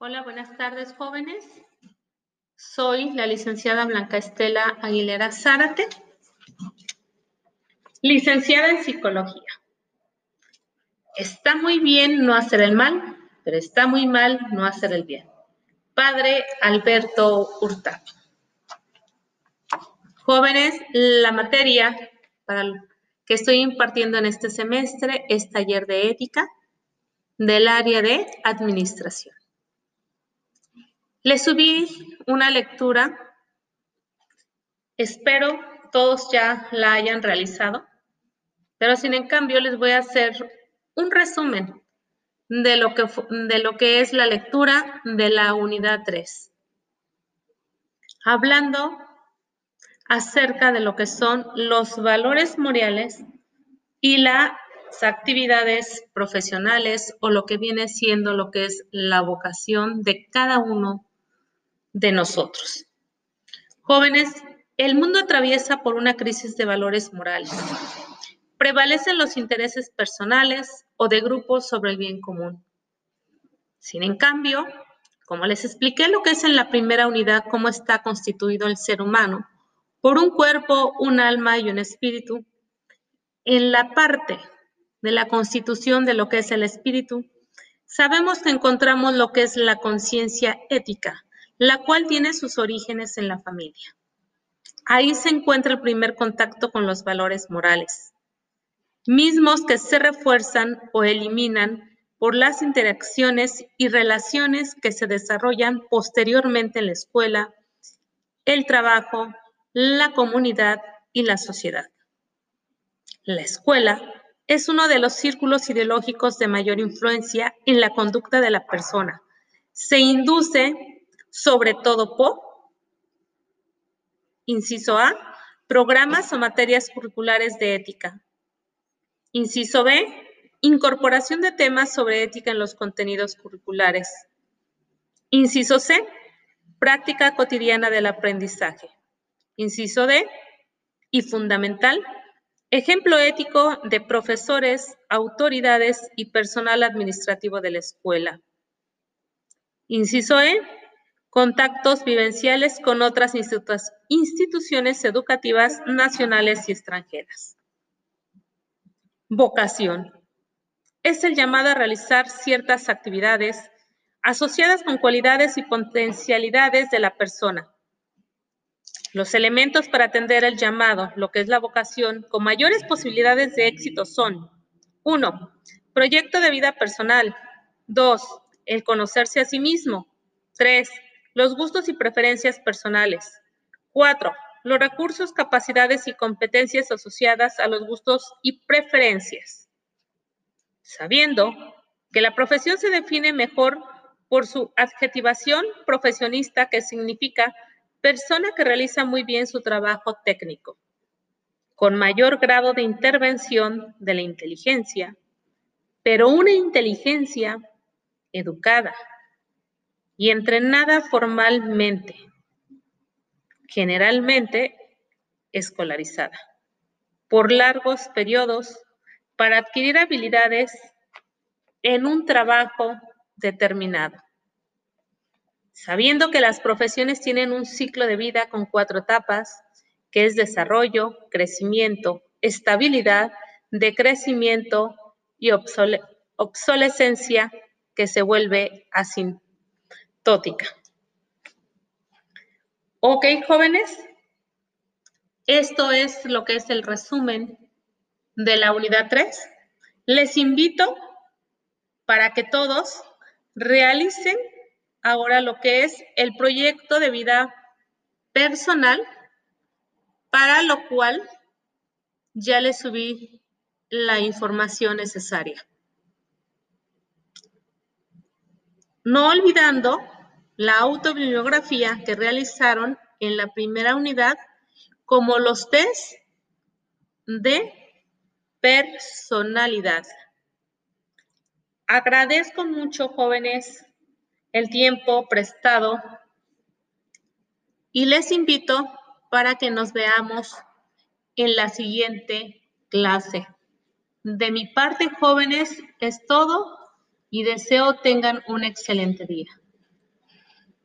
Hola, buenas tardes, jóvenes. Soy la licenciada Blanca Estela Aguilera Zárate, licenciada en psicología. Está muy bien no hacer el mal, pero está muy mal no hacer el bien. Padre Alberto Hurtado. Jóvenes, la materia que estoy impartiendo en este semestre es taller de ética del área de administración. Les subí una lectura. Espero todos ya la hayan realizado, pero sin en cambio les voy a hacer un resumen de lo que, de lo que es la lectura de la unidad 3. Hablando acerca de lo que son los valores morales y las actividades profesionales o lo que viene siendo lo que es la vocación de cada uno de nosotros. Jóvenes, el mundo atraviesa por una crisis de valores morales. Prevalecen los intereses personales o de grupos sobre el bien común. Sin en cambio, como les expliqué lo que es en la primera unidad, cómo está constituido el ser humano, por un cuerpo, un alma y un espíritu, en la parte de la constitución de lo que es el espíritu, sabemos que encontramos lo que es la conciencia ética, la cual tiene sus orígenes en la familia. Ahí se encuentra el primer contacto con los valores morales, mismos que se refuerzan o eliminan por las interacciones y relaciones que se desarrollan posteriormente en la escuela, el trabajo, la comunidad y la sociedad. La escuela es uno de los círculos ideológicos de mayor influencia en la conducta de la persona. Se induce sobre todo por, inciso A, programas o materias curriculares de ética. Inciso B, incorporación de temas sobre ética en los contenidos curriculares. Inciso C, práctica cotidiana del aprendizaje. Inciso D, y fundamental, ejemplo ético de profesores, autoridades y personal administrativo de la escuela. Inciso E, contactos vivenciales con otras instituciones educativas nacionales y extranjeras. Vocación. Es el llamado a realizar ciertas actividades asociadas con cualidades y potencialidades de la persona. Los elementos para atender el llamado, lo que es la vocación, con mayores posibilidades de éxito son 1. Proyecto de vida personal. 2. El conocerse a sí mismo. 3 los gustos y preferencias personales. Cuatro, los recursos, capacidades y competencias asociadas a los gustos y preferencias. Sabiendo que la profesión se define mejor por su adjetivación profesionista, que significa persona que realiza muy bien su trabajo técnico, con mayor grado de intervención de la inteligencia, pero una inteligencia educada, y entrenada formalmente, generalmente escolarizada, por largos periodos para adquirir habilidades en un trabajo determinado. Sabiendo que las profesiones tienen un ciclo de vida con cuatro etapas, que es desarrollo, crecimiento, estabilidad, decrecimiento y obsolescencia que se vuelve así tótica. Ok, jóvenes, esto es lo que es el resumen de la unidad 3. Les invito para que todos realicen ahora lo que es el proyecto de vida personal, para lo cual ya les subí la información necesaria. No olvidando la autobibliografía que realizaron en la primera unidad como los test de personalidad. Agradezco mucho, jóvenes, el tiempo prestado y les invito para que nos veamos en la siguiente clase. De mi parte, jóvenes, es todo y deseo tengan un excelente día.